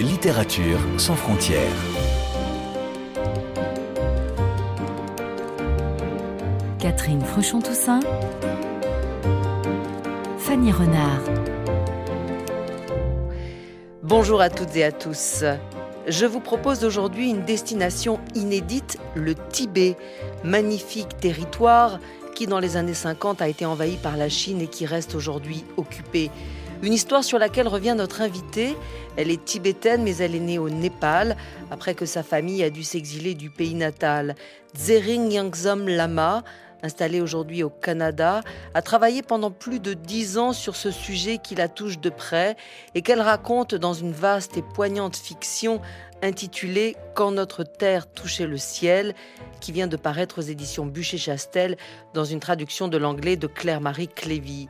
Littérature sans frontières. Catherine Fruchon-Toussaint. Fanny Renard. Bonjour à toutes et à tous. Je vous propose aujourd'hui une destination inédite, le Tibet, magnifique territoire qui dans les années 50 a été envahi par la Chine et qui reste aujourd'hui occupé. Une histoire sur laquelle revient notre invitée. Elle est tibétaine, mais elle est née au Népal, après que sa famille a dû s'exiler du pays natal. Tsering Yangzom Lama, installée aujourd'hui au Canada, a travaillé pendant plus de dix ans sur ce sujet qui la touche de près et qu'elle raconte dans une vaste et poignante fiction intitulée Quand notre terre touchait le ciel, qui vient de paraître aux éditions Bûcher-Chastel dans une traduction de l'anglais de Claire-Marie Clévy.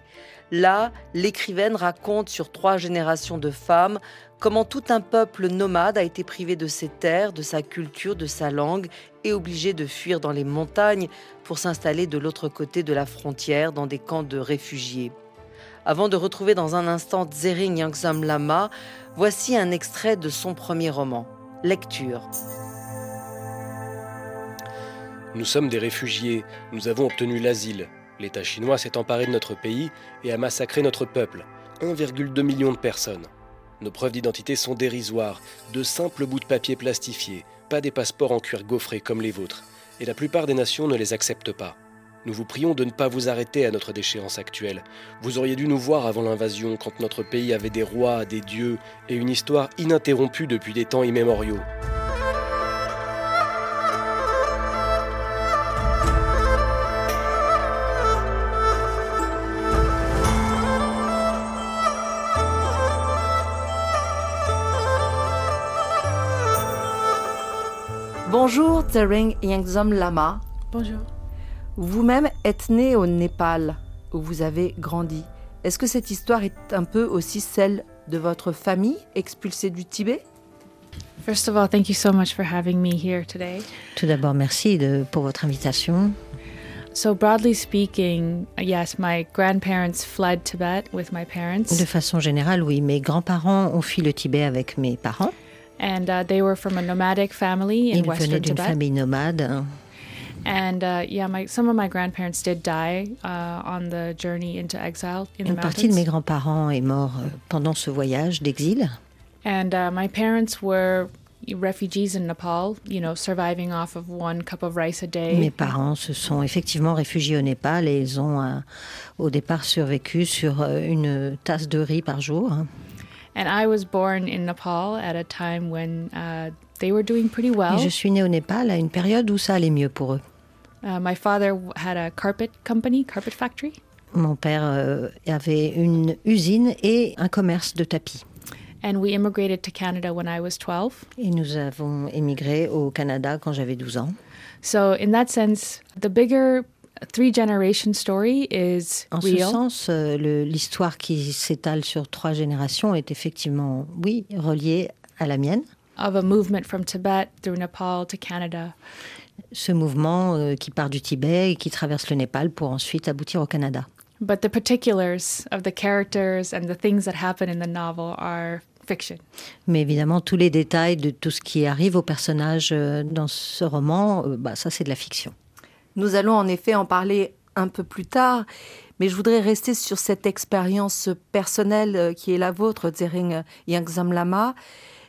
Là, l'écrivaine raconte sur trois générations de femmes comment tout un peuple nomade a été privé de ses terres, de sa culture, de sa langue et obligé de fuir dans les montagnes pour s'installer de l'autre côté de la frontière dans des camps de réfugiés. Avant de retrouver dans un instant Tsering Yangzam Lama, voici un extrait de son premier roman. Lecture. Nous sommes des réfugiés, nous avons obtenu l'asile. L'État chinois s'est emparé de notre pays et a massacré notre peuple, 1,2 million de personnes. Nos preuves d'identité sont dérisoires, de simples bouts de papier plastifiés, pas des passeports en cuir gaufré comme les vôtres, et la plupart des nations ne les acceptent pas. Nous vous prions de ne pas vous arrêter à notre déchéance actuelle. Vous auriez dû nous voir avant l'invasion, quand notre pays avait des rois, des dieux et une histoire ininterrompue depuis des temps immémoriaux. Bonjour Tsering Yangzom Lama. Bonjour. Vous-même êtes né au Népal, où vous avez grandi. Est-ce que cette histoire est un peu aussi celle de votre famille expulsée du Tibet? First of all, thank you so much for having me here today. Tout d'abord, merci de, pour votre invitation. So, broadly speaking, yes, my grandparents fled Tibet with my parents. De façon générale, oui, mes grands-parents ont fui le Tibet avec mes parents. And uh, they were from a nomadic family in Ils venaient western d'une Tibet. famille nomade. And uh, yeah, my, some of my grandparents did die uh, on the journey into exile in the Une partie de mes grands-parents est mort euh, pendant ce voyage d'exil. And uh, my parents were refugees in Nepal, you know, surviving off of one cup of rice a day. Mes parents se sont effectivement réfugiés au Népal et ils ont euh, au départ survécu sur euh, une tasse de riz par jour. And I was born in Nepal at a time when uh, they were doing pretty well. Et je suis née au Népal à une période où ça allait mieux pour eux. Uh, my father had a carpet company, carpet factory, Mon père euh, avait une usine et un commerce de tapis. and we immigrated to Canada when I was 12. Et nous avons émigré au Canada quand j'avais 12 ans. So, in that sense, the bigger three generation story is En ce real. sens, euh, l'histoire qui s'étale sur trois générations est effectivement, oui, reliée à la mienne. of a movement from Tibet through Nepal to Canada. Ce mouvement euh, qui part du Tibet et qui traverse le Népal pour ensuite aboutir au Canada. But the particulars of the characters and the things that happen in the novel are fiction. Mais évidemment, tous les détails de tout ce qui arrive aux personnages euh, dans ce roman, bah, ça c'est de la fiction. Nous allons en effet en parler un peu plus tard, mais je voudrais rester sur cette expérience personnelle euh, qui est la vôtre, Tsering Yangzam Lama.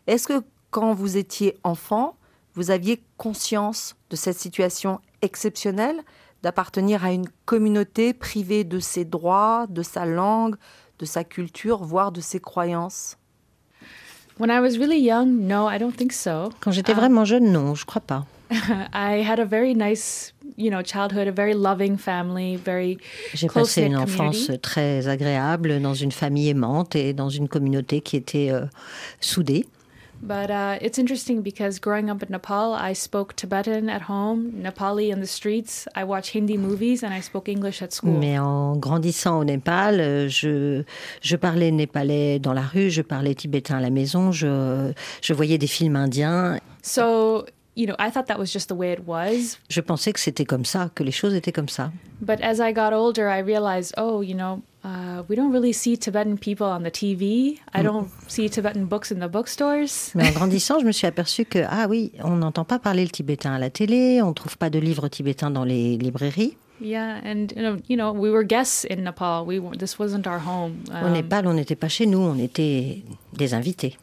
Est-ce que quand vous étiez enfant, vous aviez conscience de cette situation exceptionnelle d'appartenir à une communauté privée de ses droits, de sa langue, de sa culture, voire de ses croyances? When I was really young, no, I don't think so. Quand j'étais vraiment jeune, non, je crois pas. I had a very nice, you know, childhood, a very loving family, very J'ai passé une enfance très agréable dans une famille aimante et dans une communauté qui était euh, soudée. But uh, it's interesting because growing up in Nepal, I spoke Tibetan at home, Nepali in the streets. I watched Hindi movies, and I spoke English at school. Mais en grandissant au Népal, euh, je, je parlais népalais dans la rue, je parlais tibétain à la maison, je, je voyais des films indiens. So you know, I thought that was just the way it was. Je pensais que c'était comme ça, que les choses étaient comme ça. But as I got older, I realized, oh, you know, uh, we don't really see Tibetan people on the TV. I don't see Tibetan books in the bookstores. Mais en grandissant, je me suis aperçue que, ah oui, on n'entend pas parler le tibétain à la télé, on ne trouve pas de livres tibétains dans les librairies. Yeah, and you know, you know, we were guests in Nepal. We this wasn't our home. Au Um, Népal, on n'était pas chez nous, on était des invités.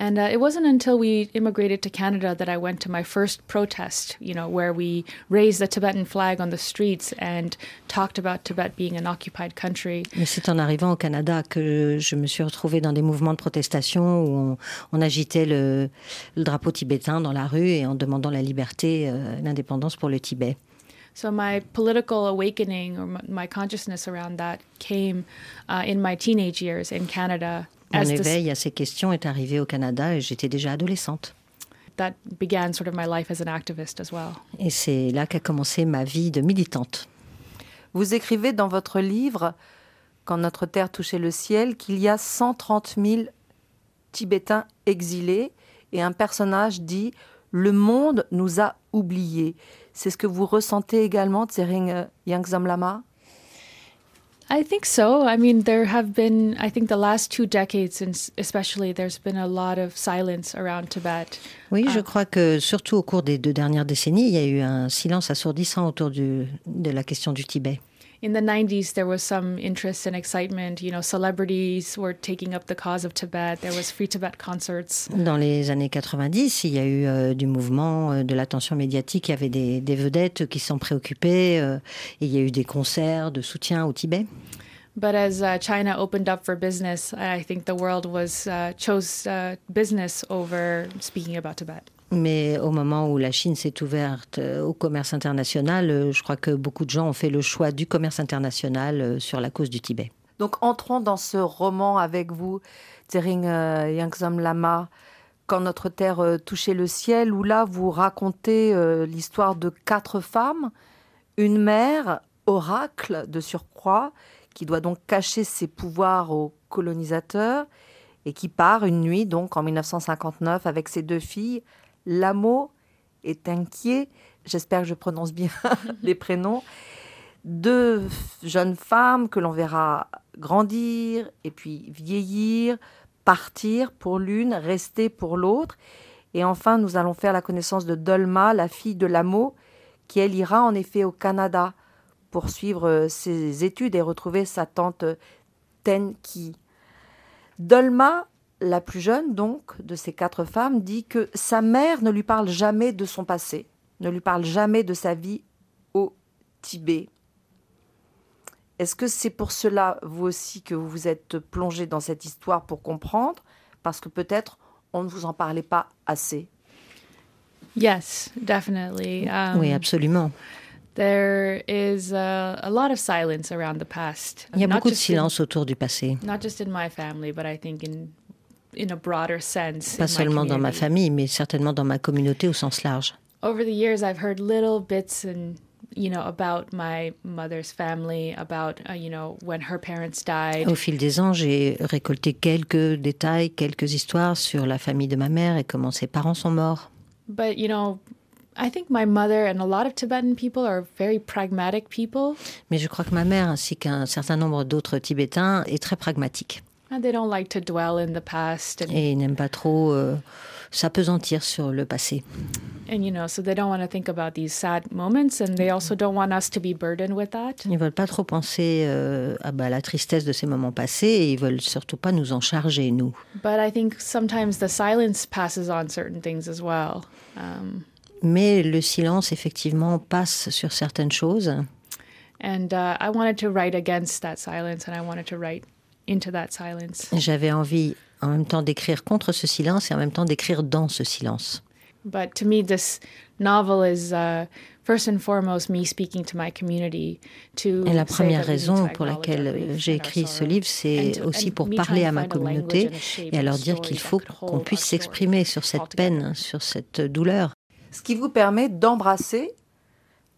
And uh, it wasn't until we immigrated to Canada that I went to my first protest, you know, where we raised the Tibetan flag on the streets and talked about Tibet being an occupied country. Mais c'est en arrivant au Canada que je me suis retrouvée dans des mouvements de protestation où on, on agitait le, le drapeau tibétain dans la rue et en demandant la liberté, euh, l'indépendance pour le Tibet. So my political awakening or my, my consciousness around that came uh, in my teenage years in Canada. Mon As this, éveil à ces questions est arrivé au Canada et j'étais déjà adolescente. that began sort of my life as an activist as well. Et c'est là qu'a commencé ma vie de militante. Vous écrivez dans votre livre, Quand notre terre touchait le ciel, qu'il y a 130 000 Tibétains exilés et un personnage dit Le monde nous a oubliés. C'est ce que vous ressentez également, Tsering Yangzam Lama I think so. I mean, there have been, I think the last two decades, and especially, there's been a lot of silence around Tibet. Oui, je Ah. crois que surtout au cours des deux dernières décennies, il y a eu un silence assourdissant autour du- de la question du Tibet. In the 90s, there was some interest and excitement. You know, celebrities were taking up the cause of Tibet. There was free Tibet concerts. Dans les années 90, il y a eu euh, du mouvement, euh, de l'attention médiatique, il y avait des, des vedettes qui s'en préoccupaient, euh, et il y a eu des concerts de soutien au Tibet. But as uh, China opened up for business, I think the world was uh, chose uh, business over speaking about Tibet. Mais au moment où la Chine s'est ouverte euh, au commerce international, euh, je crois que beaucoup de gens ont fait le choix du commerce international euh, sur la cause du Tibet. Donc entrons dans ce roman avec vous, Tsering Yangzam Lama, Quand notre terre touchait le ciel, où là vous racontez l'histoire de quatre femmes, une mère, oracle de surcroît, qui doit donc cacher ses pouvoirs aux colonisateurs et qui part une nuit, donc en 1959, avec ses deux filles, Lamo et Tinquier. J'espère que je prononce bien les prénoms deux jeunes femmes que l'on verra grandir et puis vieillir, partir pour l'une, rester pour l'autre. Et enfin, nous allons faire la connaissance de Dolma, la fille de Lamo, qui elle ira en effet au Canada pour suivre ses études et retrouver sa tante Tenki. Dolma, la plus jeune donc de ces quatre femmes, dit que sa mère ne lui parle jamais de son passé, ne lui parle jamais de sa vie au Tibet. Est-ce que c'est pour cela, vous aussi, que vous vous êtes plongé dans cette histoire pour comprendre? Parce que peut-être on ne vous en parlait pas assez. Yes, definitely. Um, oui, absolument. There is a, a lot of silence around the past. Il y a not beaucoup de just in- silence autour du passé. not just in my family, but I think in Pas seulement dans ma famille, mais certainement dans ma communauté au sens large. Over the years, I've heard little bits and you know about my mother's family, about you know when her parents died. Au fil des ans, j'ai récolté quelques détails, quelques histoires sur la famille de ma mère et comment ses parents sont morts. But you know, I think my mother and a lot of Tibetan people are very pragmatic people, Mais je crois que ma mère, ainsi qu'un certain nombre d'autres Tibétains, est très pragmatique. And they don't like to dwell in the past, and Et ils n'aiment pas trop euh, s'apesantir sur le passé. and you know, so they don't want to think about these sad moments, and they also don't want us to be burdened with that. Ils ne veulent pas trop penser euh, à bah, la tristesse de ces moments passés et ils veulent surtout pas nous en charger, nous. But I think sometimes the silence passes on certain things as well. Um, Mais le silence, effectivement, passe sur certaines choses. and uh, I wanted to write against that silence, and I wanted to write into that silence. J'avais envie en même temps d'écrire contre ce silence et en même temps d'écrire dans ce silence. But to me, this novel is uh, first and foremost me speaking to my community to. Et la première raison pour laquelle j'ai écrit ce livre, c'est and to- aussi pour parler à to ma communauté et à leur dire qu'il that faut qu'on puisse s'exprimer sur cette peine, sur cette douleur. Ce qui vous permet d'embrasser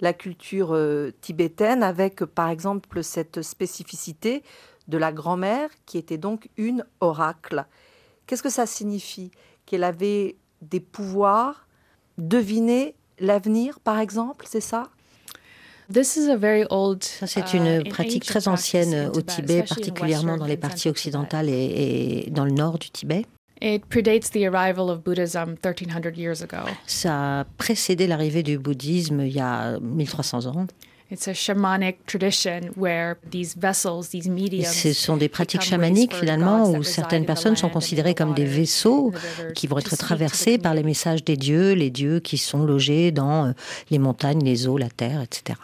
la culture euh, tibétaine avec, par exemple, cette spécificité de la grand-mère qui était donc une oracle. Qu'est-ce que ça signifie Qu'elle avait des pouvoirs? Deviner l'avenir, par exemple, c'est ça? Ça, c'est une uh, pratique très ancienne au Tibet, particulièrement dans les parties occidentales et, dans le nord du Tibet. Ça a précédé l'arrivée du bouddhisme il y a 1300 ans. Ce sont des pratiques chamaniques finalement où certaines personnes sont considérées comme des vaisseaux qui vont être traversés par les messages des dieux, les dieux qui sont logés dans euh, les montagnes, les eaux, la terre, etc.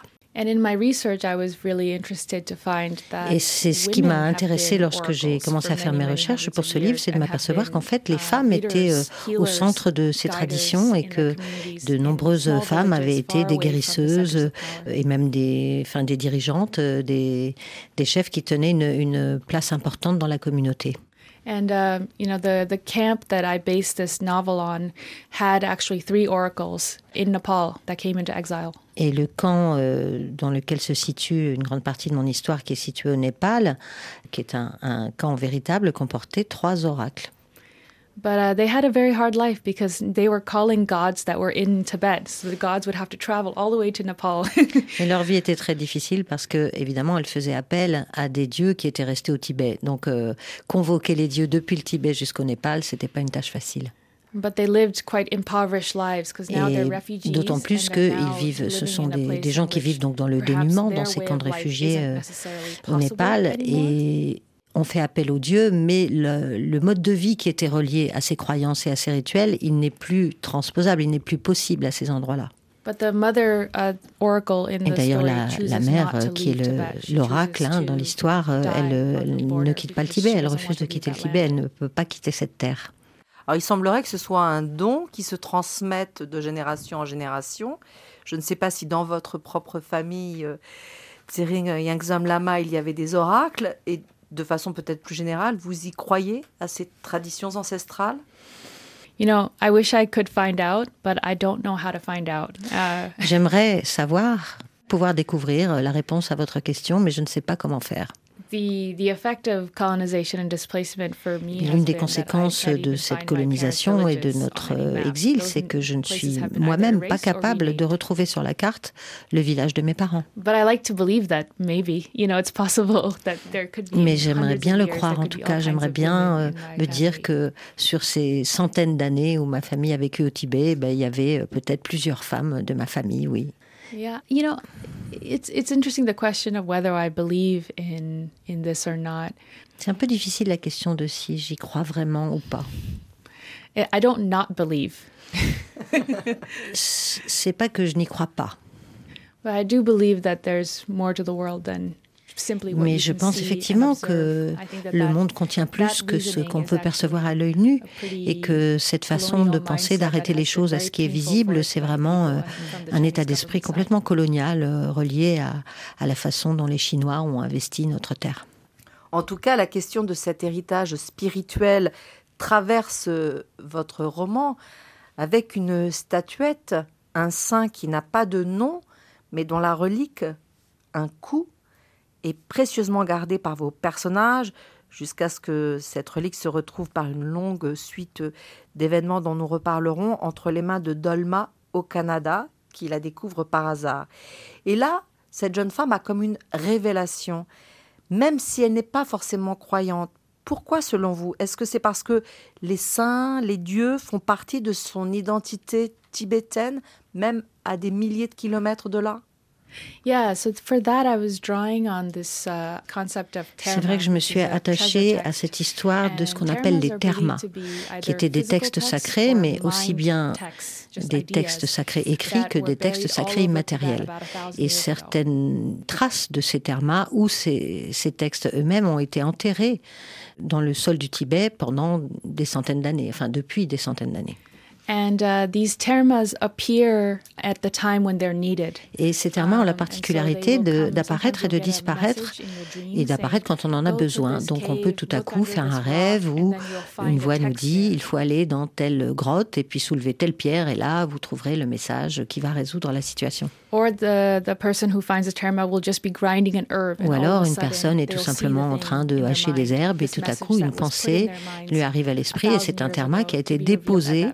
Et c'est ce qui m'a intéressé lorsque j'ai commencé à faire mes recherches pour ce livre, c'est de m'apercevoir qu'en fait les uh, femmes étaient euh, au centre de ces traditions et que de nombreuses femmes avaient été des guérisseuses euh, et même des, enfin, des dirigeantes, euh, des, des chefs qui tenaient une, une place importante dans la communauté. And uh, you know the the camp that I based this novel on had actually three oracles in Nepal that came into exile. Et le camp euh, dans lequel se situe une grande partie de mon histoire, qui est situé au Népal, qui est un, un camp véritable, comportait trois oracles. But uh, they had a very hard life because they were calling gods that were in Tibet. So the gods would have to travel all the way to Nepal. Et leur vie était très difficile parce que, évidemment, elles faisaient appel à des dieux qui étaient restés au Tibet. Donc, euh, convoquer les dieux depuis le Tibet jusqu'au Népal, c'était pas une tâche facile. But they lived quite impoverished lives because now they're refugees. D'autant plus qu'ils vivent, ce sont des, des, gens qui vivent donc dans le dénuement, dans ces camps de réfugiés euh, au Népal, et on fait appel aux dieux, mais le, mode de vie qui était relié à ces croyances et à ces rituels, il n'est plus transposable, il n'est plus possible à ces endroits-là. Uh, et d'ailleurs, la, mère, euh, qui est l'oracle hein, dans l'histoire, euh, elle, euh, ne quitte pas le Tibet, elle refuse de quitter le Tibet, elle ne peut pas quitter cette terre. Alors, il semblerait que ce soit un don qui se transmette de génération en génération. Je ne sais pas si dans votre propre famille, Tsering Yangzam Lama, il y avait des oracles, et de façon peut-être plus générale, vous y croyez à ces traditions ancestrales? J'aimerais savoir, pouvoir découvrir la réponse à votre question, mais je ne sais pas comment faire. L'une des conséquences de cette colonisation et de notre exil, c'est que je ne suis moi-même pas capable de retrouver sur la carte le village de mes parents. Mais j'aimerais bien le croire, en tout cas, j'aimerais bien euh, me dire que sur ces centaines d'années où ma famille a vécu au Tibet, ben, il y avait euh, peut-être plusieurs femmes de ma famille, oui. Yeah, you know, it's it's interesting the question of whether I believe in in this or not. C'est un peu difficile la question de si j'y crois vraiment ou pas. I don't not believe. C'est pas que je n'y crois pas. But I do believe that there's more to the world than mais je pense effectivement que le monde contient plus que ce qu'on peut percevoir à l'œil nu et que cette façon de penser, d'arrêter les choses à ce qui est visible, c'est vraiment euh, un état d'esprit complètement colonial euh, relié à, à la façon dont les Chinois ont investi notre terre. En tout cas, la question de cet héritage spirituel traverse euh, votre roman avec une statuette, un saint qui n'a pas de nom, mais dont la relique, un coup, précieusement gardée par vos personnages jusqu'à ce que cette relique se retrouve par une longue suite d'événements dont nous reparlerons entre les mains de Dolma au Canada, qui la découvre par hasard. Et là, cette jeune femme a comme une révélation, même si elle n'est pas forcément croyante. Pourquoi selon vous Est-ce que c'est parce que les saints, les dieux font partie de son identité tibétaine, même à des milliers de kilomètres de là? C'est vrai que je me suis attachée à cette histoire de ce qu'on appelle les termas, qui étaient des textes sacrés, mais aussi bien des textes sacrés écrits que des textes sacrés immatériels. Et certaines traces de ces termas ou ces, ces textes eux-mêmes ont été enterrés dans le sol du Tibet pendant des centaines d'années, enfin depuis des centaines d'années. And uh, these termas appear at the time when they're needed. Et ces termas ont la um, particularité d'apparaître et de disparaître et d'apparaître quand on en a besoin. Donc on peut tout à coup faire un rêve où une voix nous dit il faut aller dans telle grotte et puis soulever telle pierre et là vous trouverez le message qui va résoudre la situation. Ou alors une personne est tout simplement en train de hacher des herbes et tout à coup une pensée lui arrive à l'esprit et c'est un terma qui a été déposé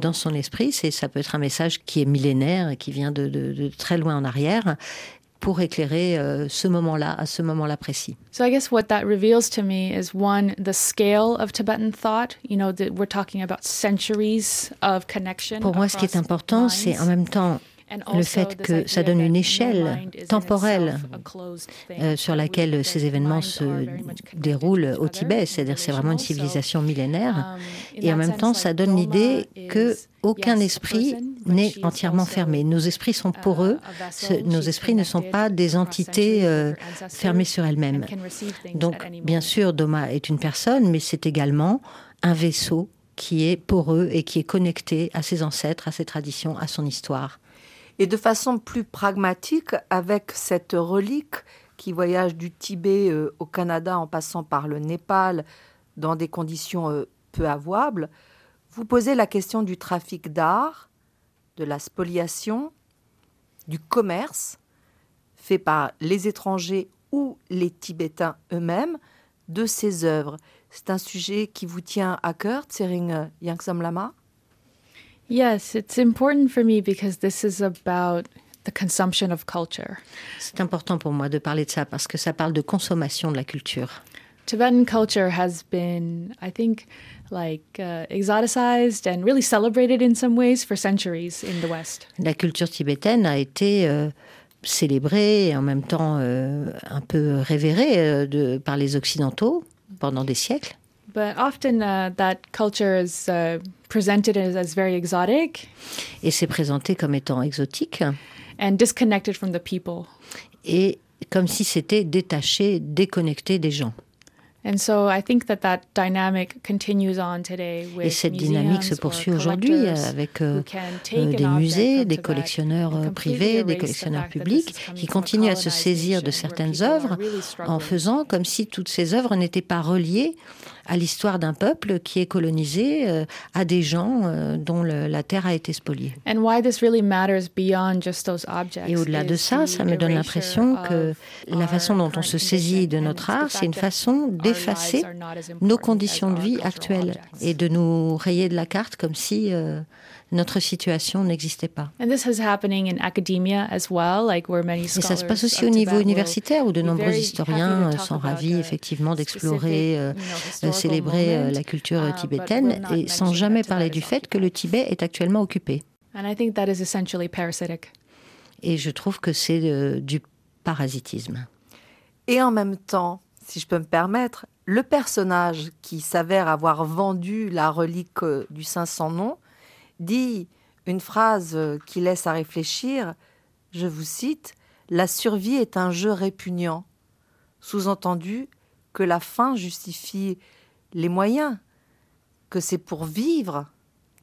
dans son esprit. C'est ça peut être un message qui est millénaire et qui vient de, de très loin en arrière pour éclairer euh, ce moment-là, à ce moment-là précis. So I guess what that reveals to me is one, the scale of Tibetan thought. You know, that we're talking about centuries of connection. Pour moi, ce qui est important, c'est en même temps le fait que ça donne une échelle temporelle euh, sur laquelle ces événements se déroulent au Tibet, c'est-à-dire c'est vraiment une civilisation millénaire, um, et en même temps ça donne l'idée que aucun esprit n'est entièrement fermé. Nos esprits sont poreux, nos esprits ne sont pas des entités euh, fermées sur elles-mêmes. Donc bien sûr, Doma est une personne, mais c'est également un vaisseau qui est poreux et qui est connecté à ses ancêtres, à ses traditions, à son histoire. Et de façon plus pragmatique, avec cette relique qui voyage du Tibet euh, au Canada en passant par le Népal dans des conditions euh, peu avouables, vous posez la question du trafic d'art, de la spoliation, du commerce fait par les étrangers ou les Tibétains eux-mêmes de ces œuvres. C'est un sujet qui vous tient à cœur, Tsering Yangsam Lama Yes, it's important for me because this is about the consumption of culture. C'est important pour moi de parler de ça parce que ça parle de consommation de la culture. Tibetan culture has been, I think, like uh, exoticized and really celebrated in some ways for centuries in the West. La culture tibétaine a été euh, célébrée et en même temps euh, un peu révérée euh, de, par les occidentaux pendant des siècles. But often that culture is presented as, as very exotic. Et c'est présenté comme étant exotique. And disconnected from the people. Et comme si c'était détaché, déconnecté des gens. And so I think that that dynamic continues on today with Et cette dynamique se poursuit aujourd'hui avec euh, euh, des musées, des collectionneurs euh, privés, des collectionneurs publics qui continuent à se saisir de certaines œuvres en faisant comme si toutes ces œuvres n'étaient pas reliées à l'histoire d'un peuple qui est colonisé, euh, à des gens euh, dont le, la terre a été spoliée. And why this really matters beyond just those objects Et au-delà de ça, ça me donne l'impression que la façon dont on se saisit de notre art, c'est une façon d'effacer nos conditions de vie actuelles et de nous rayer de la carte comme si euh, notre situation n'existait pas. And this is happening in academia as well, like where many Et ça se passe aussi au niveau universitaire où de nombreux historiens euh, sont ravis effectivement d'explorer, euh, de célébrer euh, la culture uh, tibétaine et sans jamais parler du fait que le Tibet est actuellement occupé. And I think that is essentially parasitic. Et je trouve que c'est euh, du parasitisme. Et en même temps, si je peux me permettre, le personnage qui s'avère avoir vendu la relique euh, du 500 noms dit une phrase qui laisse à réfléchir, je vous cite, La survie est un jeu répugnant. Sous-entendu que la fin justifie les moyens, que c'est pour vivre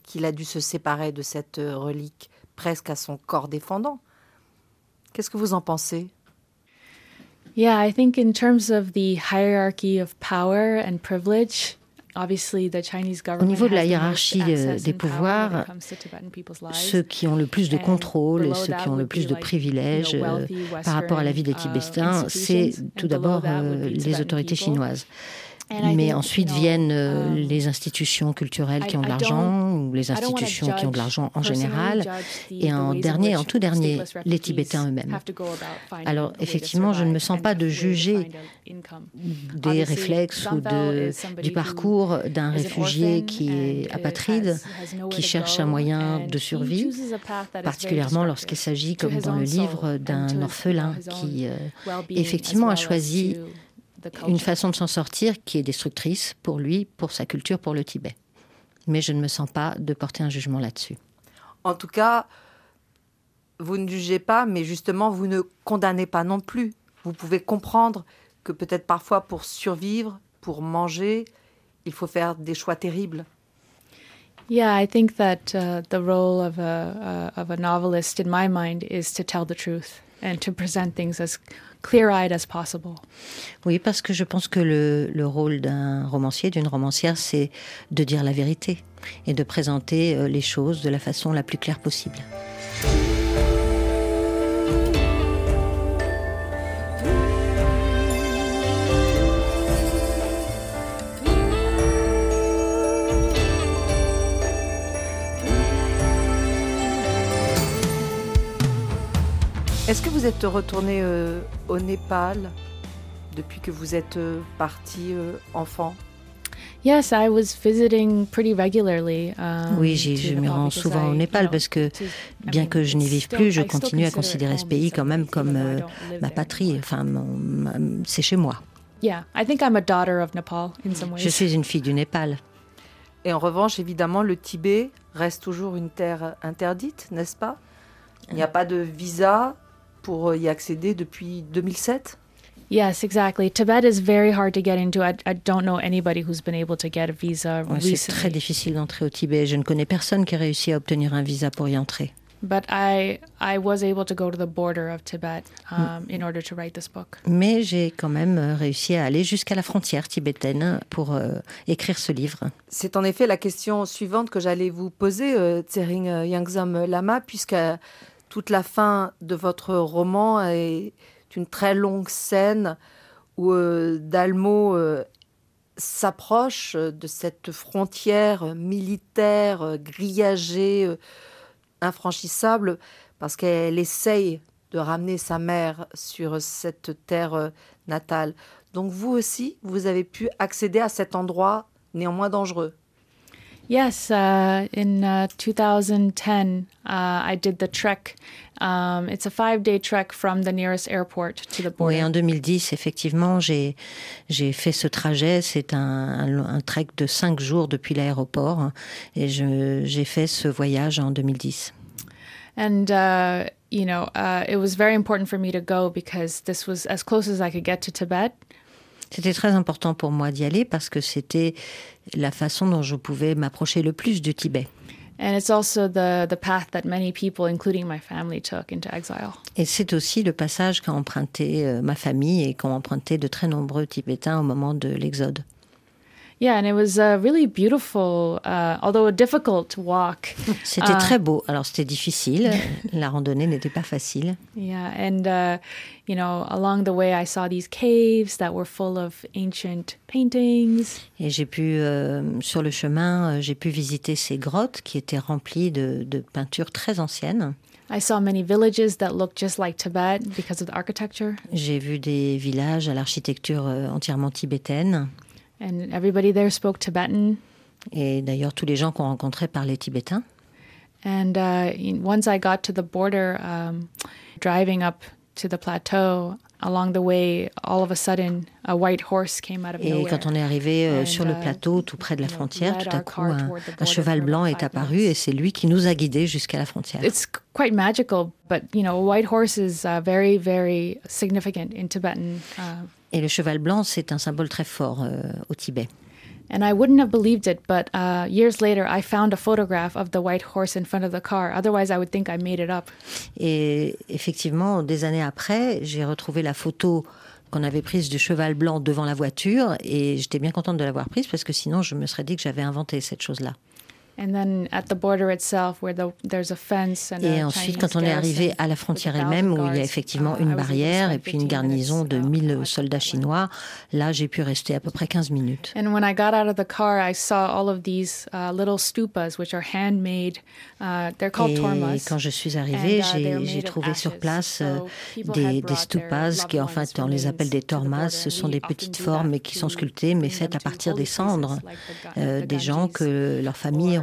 qu'il a dû se séparer de cette relique presque à son corps défendant. Qu'est-ce que vous en pensez? Yeah, I think in terms of the hierarchy of power and privilege, au niveau de la hiérarchie des pouvoirs, ceux qui ont le plus de contrôle et ceux qui ont le plus de privilèges euh, par rapport à la vie des Tibétains, c'est tout d'abord euh, les autorités chinoises. Mais ensuite viennent euh, um, les institutions culturelles qui ont de l'argent, ou les institutions qui ont de l'argent en général, et en dernier, en tout dernier, les Tibétains eux-mêmes. Alors effectivement, je ne me sens pas de juger des réflexes ou de, du parcours d'un réfugié qui est apatride, qui cherche un moyen de survie, particulièrement lorsqu'il s'agit, comme dans le livre, d'un orphelin qui euh, effectivement a choisi une façon de s'en sortir qui est destructrice pour lui, pour sa culture, pour le Tibet. Mais je ne me sens pas de porter un jugement là-dessus. En tout cas, vous ne jugez pas, mais justement, vous ne condamnez pas non plus. Vous pouvez comprendre que peut-être parfois pour survivre, pour manger, il faut faire des choix terribles. Yeah, I think that uh, the role of a, uh, of a novelist, in my mind, is to tell the truth and to present things as clear-eyed as possible. Oui, parce que je pense que le, le rôle d'un romancier, d'une romancière, c'est de dire la vérité et de présenter euh, les choses de la façon la plus claire possible. Est-ce que vous êtes retourné euh, au Népal depuis que vous êtes euh, parti euh, enfant? Yes, I was visiting pretty regularly. Um, oui, je me rends souvent au Népal parce que, bien que je n'y vive plus, je continue à considérer ce pays quand même comme euh, ma patrie. Enfin, c'est chez moi. Yeah, I think I'm a daughter of Nepal in some ways. Je suis une fille du Népal. Et en revanche, évidemment, le Tibet reste toujours une terre interdite, n'est-ce pas? Il n'y a pas de visa pour y accéder depuis 2007 Yes, exactly. Tibet is very hard to get into. I, I don't know anybody who's been able to get a visa ouais, C'est très difficile d'entrer au Tibet. Je ne connais personne qui a réussi à obtenir un visa pour y entrer. But I, I was able to go to the border of Tibet um, in order to write this book. Mais j'ai quand même euh, réussi à aller jusqu'à la frontière tibétaine pour euh, écrire ce livre. C'est en effet la question suivante que j'allais vous poser, euh, Tsering euh, Yangzam Lama, puisque toute la fin de votre roman est une très longue scène où euh, Dalmo euh, s'approche de cette frontière militaire euh, grillagée, infranchissable, parce qu'elle essaye de ramener sa mère sur cette terre natale. Donc vous aussi, vous avez pu accéder à cet endroit néanmoins dangereux. Yes, uh, in uh, 2010, uh, I did the trek. Um, it's a five-day trek from the nearest airport to the border. Oui, en 2010, effectivement, j'ai j'ai fait ce trajet. C'est un, un, un, trek de cinq jours depuis l'aéroport, et j'ai fait ce voyage en 2010. And uh, you know, uh, it was very important for me to go because this was as close as I could get to Tibet. C'était très important pour moi d'y aller parce que c'était la façon dont je pouvais m'approcher le plus du Tibet. Et c'est aussi le passage qu'a emprunté euh, ma famille et qu'ont emprunté de très nombreux Tibétains au moment de l'Exode. Yeah, and it was a really beautiful, uh, although a difficult walk. C'était uh, très beau. Alors c'était difficile. La randonnée n'était pas facile. Yeah, and uh, you know, along the way, I saw these caves that were full of ancient paintings. Et j'ai pu, euh, sur le chemin, euh, j'ai pu visiter ces grottes qui étaient remplies de, de peintures très anciennes. I saw many villages that looked just like Tibet because of the architecture. J'ai vu des villages à l'architecture euh, entièrement tibétaine. And everybody there spoke Tibetan. Et d'ailleurs, tous les gens qu'on rencontrait parlaient tibétain. And uh, once I got to the border, um, driving up to the plateau, along the way, all of a sudden, a white horse came out of Et quand on est arrivé euh, sur le uh, plateau, tout près de la frontière, tout à coup, un, un cheval blanc est apparu et c'est lui qui nous a guidés jusqu'à la frontière. It's quite magical, but you know, a white horse is uh, very, very significant in Tibetan. Uh, et le cheval blanc, c'est un symbole très fort euh, au Tibet. And I wouldn't have believed it, but uh, years later, I found a photograph of the white horse in front of the car. Otherwise, I would think I made it up. Et effectivement, des années après, j'ai retrouvé la photo qu'on avait prise du cheval blanc devant la voiture et j'étais bien contente de l'avoir prise parce que sinon, je me serais dit que j'avais inventé cette chose-là. Et ensuite, quand on est arrivé à la frontière elle-même, où il y a effectivement uh, une barrière et puis une garnison de 1000 uh, soldats chinois, là, j'ai pu rester à peu près 15 minutes. Et quand je suis arrivée, uh, j'ai trouvé sur place euh, des, des stupas, qui en fait, on les appelle des tormas. Ce sont des petites formes qui sont sculptées, mais faites à partir des cendres euh, des gens que leur famille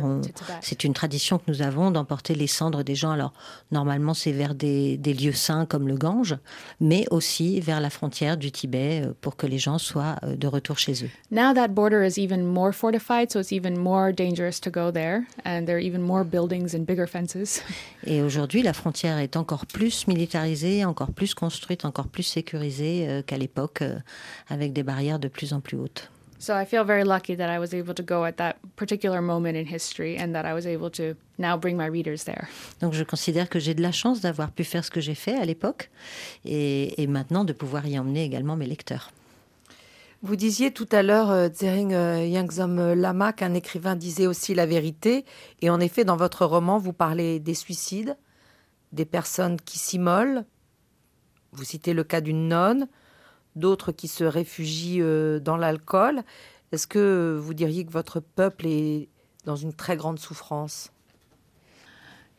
c'est une tradition que nous avons d'emporter les cendres des gens. Alors, normalement, c'est vers des, lieux saints comme le Gange, mais aussi vers la frontière du Tibet euh, pour que les gens soient euh, de retour chez eux. Now that border is even more fortified, so it's even more dangerous to go there, and there are even more buildings and bigger fences. Et aujourd'hui, la frontière est encore plus militarisée, encore plus construite, encore plus sécurisée euh, qu'à l'époque, avec des barrières de plus en plus hautes. So I feel very lucky that I was able to go at that particular moment in history and that I was able to now bring my readers there. Donc je considère que j'ai de la chance d'avoir pu faire ce que j'ai fait à l'époque et, et, maintenant de pouvoir y emmener également mes lecteurs. Vous disiez tout à l'heure, euh, Tsering euh, Yangzom Lama, qu'un écrivain disait aussi la vérité. Et en effet, dans votre roman, vous parlez des suicides, des personnes qui s'immolent. Vous citez le cas d'une nonne d'autres qui se réfugient euh, dans l'alcool. Est-ce que vous diriez que votre peuple est dans une très grande souffrance?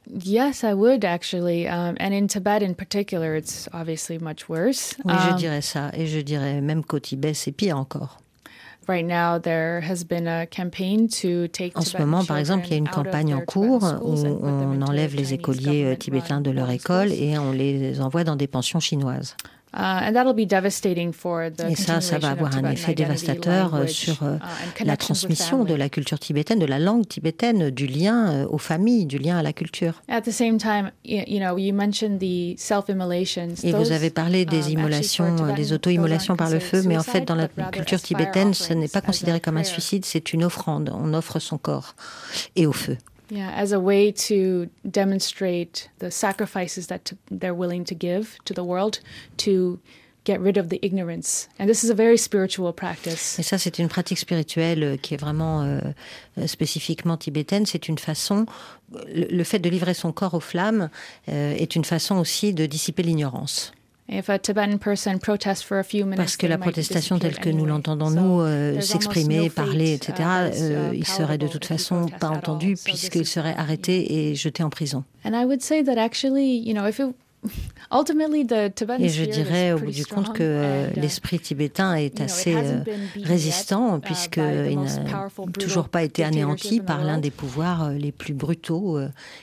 Yes, I would actually. Um, and in Tibet in particular, it's obviously much worse. Oui, je um, dirais ça. Et je dirais même qu'au Tibet, c'est pire encore. Right now, there has been a campaign to take en ce moment, par exemple, il y a une campagne en cours où on enlève les écoliers euh, tibétains de leur école et on les envoie dans des pensions chinoises. Uh, Et ça, ça va avoir un effet dévastateur euh, sur euh, uh, la transmission de la culture tibétaine, de la langue tibétaine, du lien euh, aux familles, du lien à la culture. Et vous avez parlé des um, immolations, des auto-immolations par le feu, mais en fait, dans la culture tibétaine, ce n'est pas considéré comme un suicide, c'est une offrande. On offre son corps et au feu. Yeah, as a way to demonstrate the sacrifices that they're willing to give to the world to get rid of the ignorance. And this is a very spiritual practice. Et ça, c'est une pratique spirituelle euh, qui est vraiment euh, euh, spécifiquement tibétaine. C'est une façon, le, le, fait de livrer son corps aux flammes euh, est une façon aussi de dissiper l'ignorance. Parce que la protestation telle que nous l'entendons, nous, euh, s'exprimer, parler, etc., uh, euh, il serait de toute façon pas entendu puisqu'il serait arrêté et jeté en prison. Et je dirais au bout du compte que euh, uh, l'esprit tibétain est assez résistant uh, puisqu'il n'a toujours pas été anéanti par l'un des pouvoirs les plus brutaux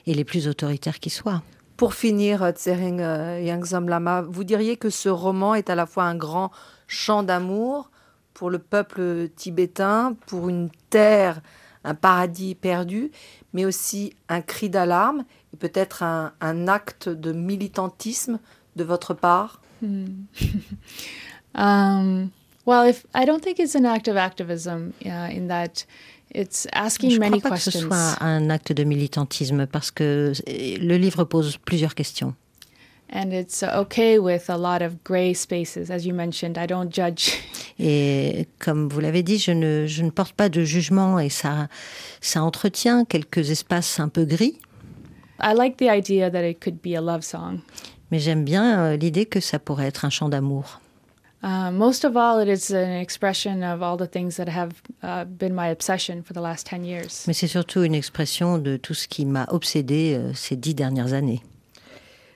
et les plus autoritaires qui soient. Pour finir, Tsering euh, Yangzam Lama, vous diriez que ce roman est à la fois un grand chant d'amour pour le peuple tibétain, pour une terre, un paradis perdu, mais aussi un cri d'alarme et peut-être un, acte de militantisme de votre part? Hmm. um, Well, if, I don't think it's an act of activism uh, in that It's asking Je ne crois pas que ce soit un acte de militantisme parce que le livre pose plusieurs questions. And it's okay with a lot of gray spaces, as you mentioned. I don't judge. Et comme vous l'avez dit, je ne, je ne porte pas de jugement et ça, ça entretient quelques espaces un peu gris. I like the idea that it could be a love song. Mais j'aime bien euh, l'idée que ça pourrait être un chant d'amour. Uh, most of all, it is an expression of all the things that have uh, been my obsession for the last 10 years. Mais c'est surtout une expression de tout ce qui m'a obsédé euh, ces dix dernières années.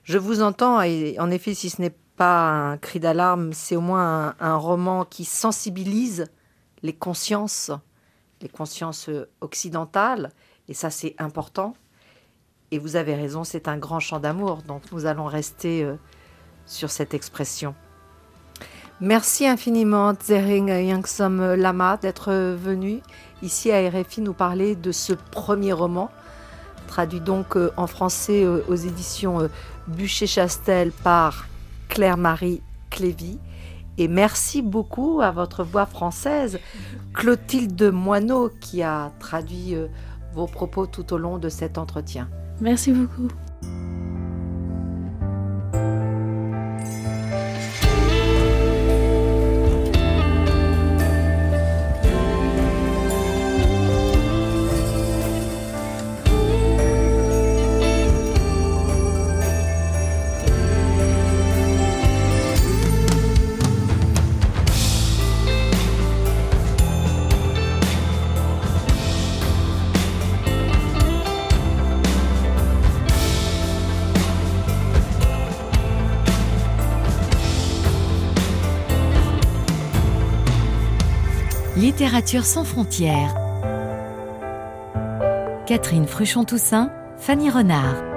Je vous entends, et en effet, si ce n'est pas un cri d'alarme, c'est au moins un, un, roman qui sensibilise les consciences, les consciences occidentales, et ça c'est important. Et vous avez raison, c'est un grand chant d'amour, donc nous allons rester euh, sur cette expression. Merci infiniment, Zering Yangsom Lama, d'être venu ici à RFI nous parler de ce premier roman, traduit donc euh, en français euh, aux éditions euh, Bûcher-Chastel par Claire-Marie Clévy. Et merci beaucoup à votre voix française, Clotilde Moineau, qui a traduit vos propos tout au long de cet entretien. Merci beaucoup. Littérature sans frontières. Catherine Fruchon-Toussaint, Fanny Renard.